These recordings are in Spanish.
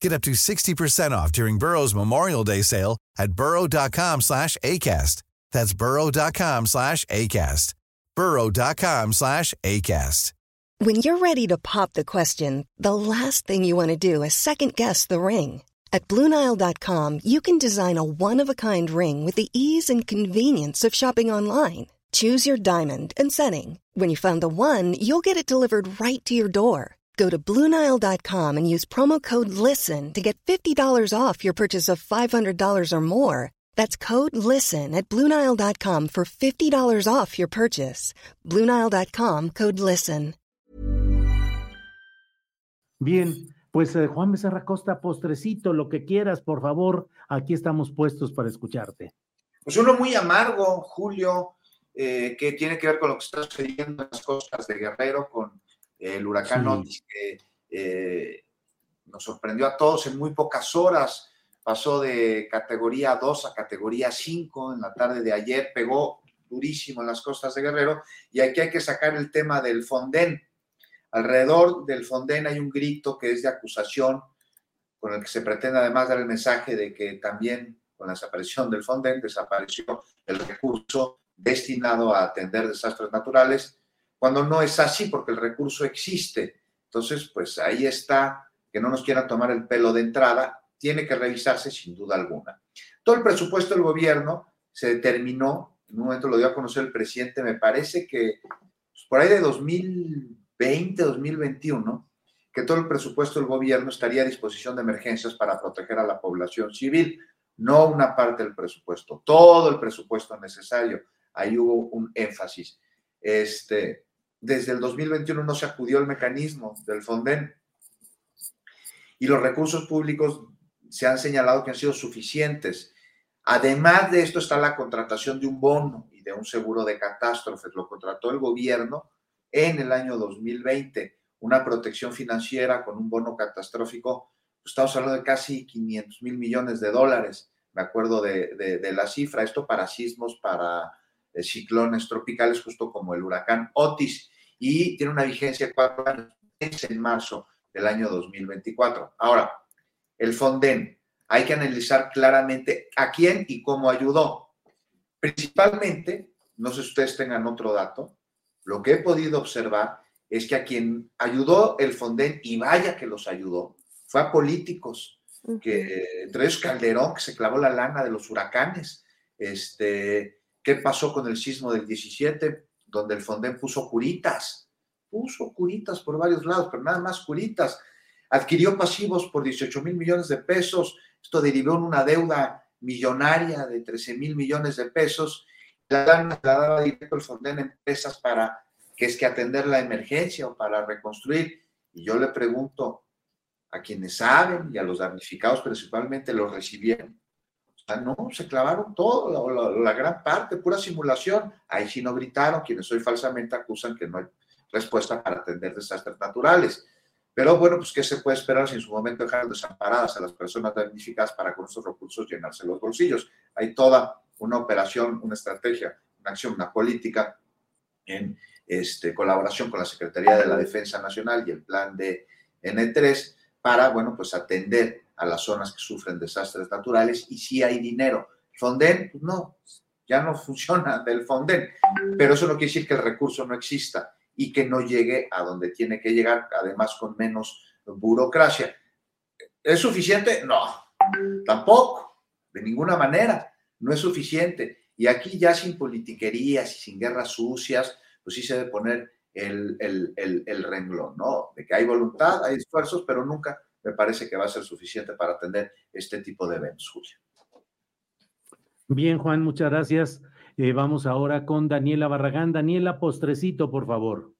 Get up to 60% off during Burrow's Memorial Day sale at burrow.com slash ACAST. That's burrow.com slash ACAST. burrow.com slash ACAST. When you're ready to pop the question, the last thing you want to do is second-guess the ring. At BlueNile.com, you can design a one-of-a-kind ring with the ease and convenience of shopping online. Choose your diamond and setting. When you find the one, you'll get it delivered right to your door. Go to Bluenile.com and use promo code LISTEN to get $50 off your purchase of $500 or more. That's code LISTEN at Bluenile.com for $50 off your purchase. Bluenile.com code LISTEN. Bien, pues eh, Juan Becerra Costa, postrecito, lo que quieras, por favor, aquí estamos puestos para escucharte. Pues uno muy amargo, Julio, eh, que tiene que ver con lo que está sucediendo en las costas de Guerrero, con el huracán Otis, que eh, nos sorprendió a todos en muy pocas horas, pasó de categoría 2 a categoría 5 en la tarde de ayer, pegó durísimo en las costas de Guerrero, y aquí hay que sacar el tema del Fonden. Alrededor del Fonden hay un grito que es de acusación, con el que se pretende además dar el mensaje de que también con la desaparición del Fonden desapareció el recurso destinado a atender desastres naturales cuando no es así porque el recurso existe. Entonces, pues ahí está, que no nos quieran tomar el pelo de entrada, tiene que revisarse sin duda alguna. Todo el presupuesto del gobierno se determinó, en un momento lo dio a conocer el presidente, me parece que pues, por ahí de 2020, 2021, que todo el presupuesto del gobierno estaría a disposición de emergencias para proteger a la población civil, no una parte del presupuesto, todo el presupuesto necesario. Ahí hubo un énfasis. Este, desde el 2021 no se acudió al mecanismo del Fonden y los recursos públicos se han señalado que han sido suficientes. Además de esto está la contratación de un bono y de un seguro de catástrofes. Lo contrató el gobierno en el año 2020, una protección financiera con un bono catastrófico. Estamos hablando de casi 500 mil millones de dólares, me acuerdo de, la cifra. Esto para sismos, para de ciclones tropicales, justo como el huracán Otis, y tiene una vigencia de cuatro años, es en marzo del año 2024. Ahora, el Fonden, hay que analizar claramente a quién y cómo ayudó. Principalmente, no sé si ustedes tengan otro dato, lo que he podido observar es que a quien ayudó el Fonden, y vaya que los ayudó, fue a políticos, que entre ellos Calderón, que se clavó la lana de los huracanes, este, ¿Qué pasó con el sismo del 17, donde el Fonden puso curitas? Puso curitas por varios lados, pero nada más curitas. Adquirió pasivos por 18 mil millones de pesos. Esto derivó en una deuda millonaria de 13 mil millones de pesos. La daba directo el Fonden a empresas para que es que atender la emergencia o para reconstruir. Y yo le pregunto a quienes saben y a los damnificados principalmente, ¿los recibieron? No, se clavaron todo, la, gran parte, pura simulación. Ahí sí no gritaron, quienes hoy falsamente acusan que no hay respuesta para atender desastres naturales. Pero bueno, pues ¿qué se puede esperar si en su momento dejaron desamparadas a las personas damnificadas para con esos recursos llenarse los bolsillos? Hay toda una operación, una estrategia, una acción, una política en este, colaboración con la Secretaría de la Defensa Nacional y el plan de N3 para, bueno, pues atender a las zonas que sufren desastres naturales y si hay dinero. Fonden, pues no, ya no funciona del Fonden, pero eso no quiere decir que el recurso no exista y que no llegue a donde tiene que llegar, además con menos burocracia. ¿Es suficiente? No, tampoco, de ninguna manera, no es suficiente. Y aquí ya sin politiquerías y sin guerras sucias, pues sí se debe poner el, el, el renglón, ¿no? De que hay voluntad, hay esfuerzos, pero nunca me parece que va a ser suficiente para atender este tipo de eventos, Julio. Bien, Juan, muchas gracias. Eh, vamos ahora con Daniela Barragán. Daniela, postrecito, por favor.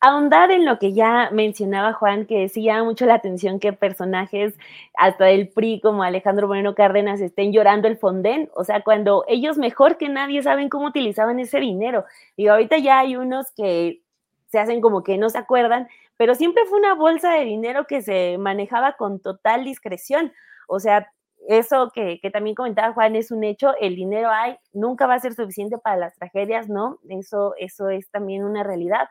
ahondar en lo que ya mencionaba Juan, que sí llama mucho la atención que personajes hasta del PRI como Alejandro Moreno Cárdenas estén llorando el fondén, o sea, cuando ellos mejor que nadie saben cómo utilizaban ese dinero. Y ahorita ya hay unos que se hacen como que no se acuerdan, pero siempre fue una bolsa de dinero que se manejaba con total discreción. O sea, eso que, que, también comentaba Juan es un hecho, el dinero hay, nunca va a ser suficiente para las tragedias, ¿no? Eso, eso es también una realidad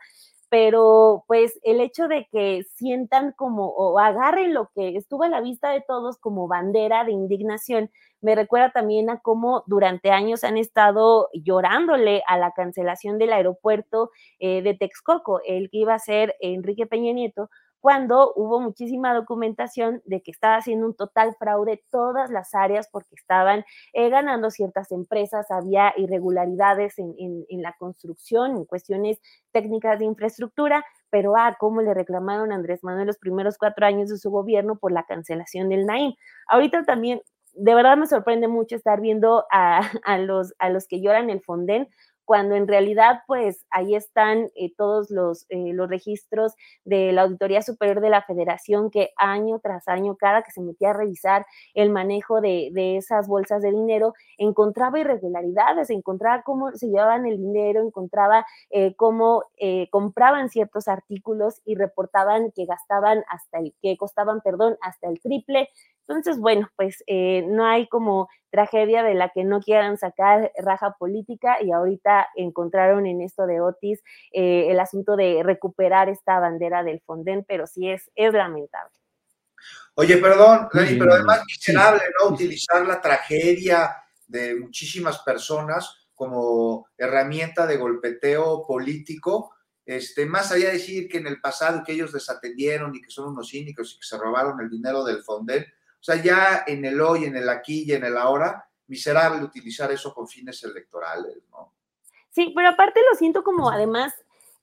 pero pues el hecho de que sientan como o agarren lo que estuvo a la vista de todos como bandera de indignación, me recuerda también a cómo durante años han estado llorándole a la cancelación del aeropuerto eh, de Texcoco, el que iba a ser Enrique Peña Nieto, cuando hubo muchísima documentación de que estaba haciendo un total fraude todas las áreas porque estaban eh, ganando ciertas empresas, había irregularidades en, la construcción, en cuestiones técnicas de infraestructura, pero ah, cómo le reclamaron Andrés Manuel los primeros cuatro años de su gobierno por la cancelación del Naim. Ahorita también, de verdad me sorprende mucho estar viendo a, a los, a los que lloran el Fonden, cuando en realidad pues ahí están eh, todos los, eh, los registros de la Auditoría Superior de la Federación que año tras año, cada que se metía a revisar el manejo de, esas bolsas de dinero, encontraba irregularidades, encontraba cómo se llevaban el dinero, encontraba eh, cómo compraban ciertos artículos y reportaban que gastaban hasta el, que costaban, perdón, hasta el triple. Entonces, bueno, pues no hay como tragedia de la que no quieran sacar raja política y ahorita encontraron en esto de Otis eh, el asunto de recuperar esta bandera del Fonden, pero sí es, es lamentable. Oye, perdón, pero además miserable, ¿no? Utilizar la tragedia de muchísimas personas como herramienta de golpeteo político, este, más allá de decir que en el pasado que ellos desatendieron y que son unos cínicos y que se robaron el dinero del Fonden, o sea, ya en el hoy, en el aquí y en el ahora, miserable utilizar eso con fines electorales, ¿no? Sí, pero aparte lo siento como además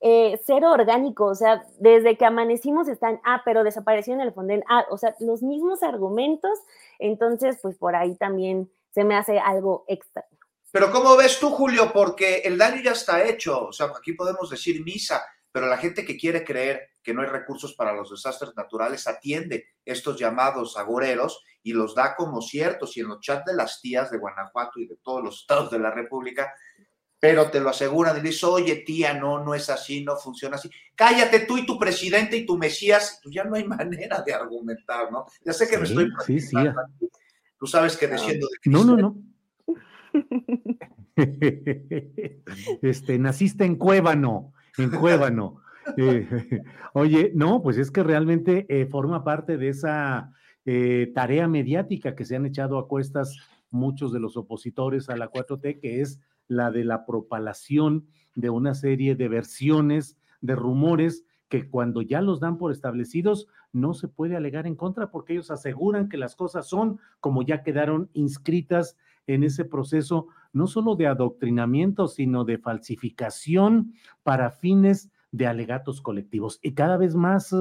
eh, cero orgánico, o sea, desde que amanecimos están, ah, pero desapareció en el Fonden, ah, o sea, los mismos argumentos, entonces, pues por ahí también se me hace algo extra. Pero ¿cómo ves tú, Julio? Porque el daño ya está hecho, o sea, aquí podemos decir misa, pero la gente que quiere creer que no hay recursos para los desastres naturales atiende estos llamados agoreros y los da como ciertos y en los chats de las tías de Guanajuato y de todos los estados de la República, pero te lo aseguran y dices, oye tía, no, no es así, no funciona así. Cállate tú y tu presidente y tu Mesías, pues ya no hay manera de argumentar, ¿no? Ya sé que me estoy... Sí, sí. Tú sabes que diciendo de No, no, no. este, naciste en Cuébano en Cuébano. Oye, no, pues es que realmente eh, forma parte de esa eh, tarea mediática que se han echado a cuestas muchos de los opositores a la 4T, que es la de la propalación de una serie de versiones, de rumores que cuando ya los dan por establecidos no se puede alegar en contra porque ellos aseguran que las cosas son como ya quedaron inscritas en ese proceso no solo de adoctrinamiento, sino de falsificación para fines de alegatos colectivos. Y cada vez más,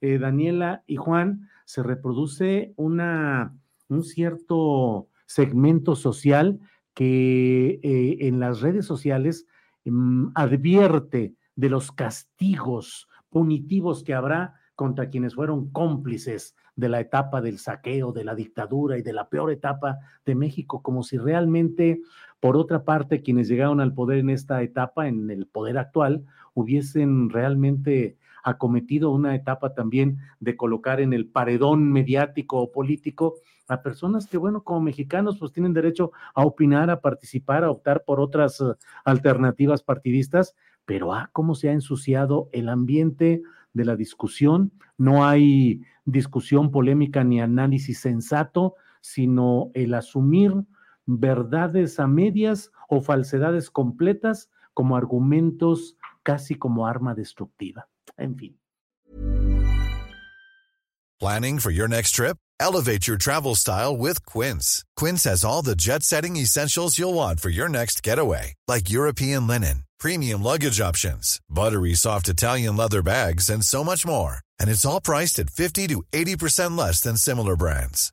eh, Daniela y Juan, se reproduce una, un cierto segmento social que eh, en las redes sociales mm, advierte de los castigos punitivos que habrá contra quienes fueron cómplices de la etapa del saqueo, de la dictadura y de la peor etapa de México, como si realmente, por otra parte, quienes llegaron al poder en esta etapa, en el poder actual, hubiesen realmente acometido una etapa también de colocar en el paredón mediático o político a personas que, bueno, como mexicanos, pues tienen derecho a opinar, a participar, a optar por otras eh, alternativas partidistas, pero ah, cómo se ha ensuciado el ambiente de la discusión, no hay discusión polémica ni análisis sensato, sino el asumir verdades a medias o falsedades completas como argumentos casi como arma destructiva. En fin. Planning for your next trip? Elevate your travel style with Quince. Quince has all the jet-setting essentials you'll want for your next getaway, like European linen premium luggage options, buttery soft Italian leather bags, and so much more. And it's all priced at 50 to 80% less than similar brands.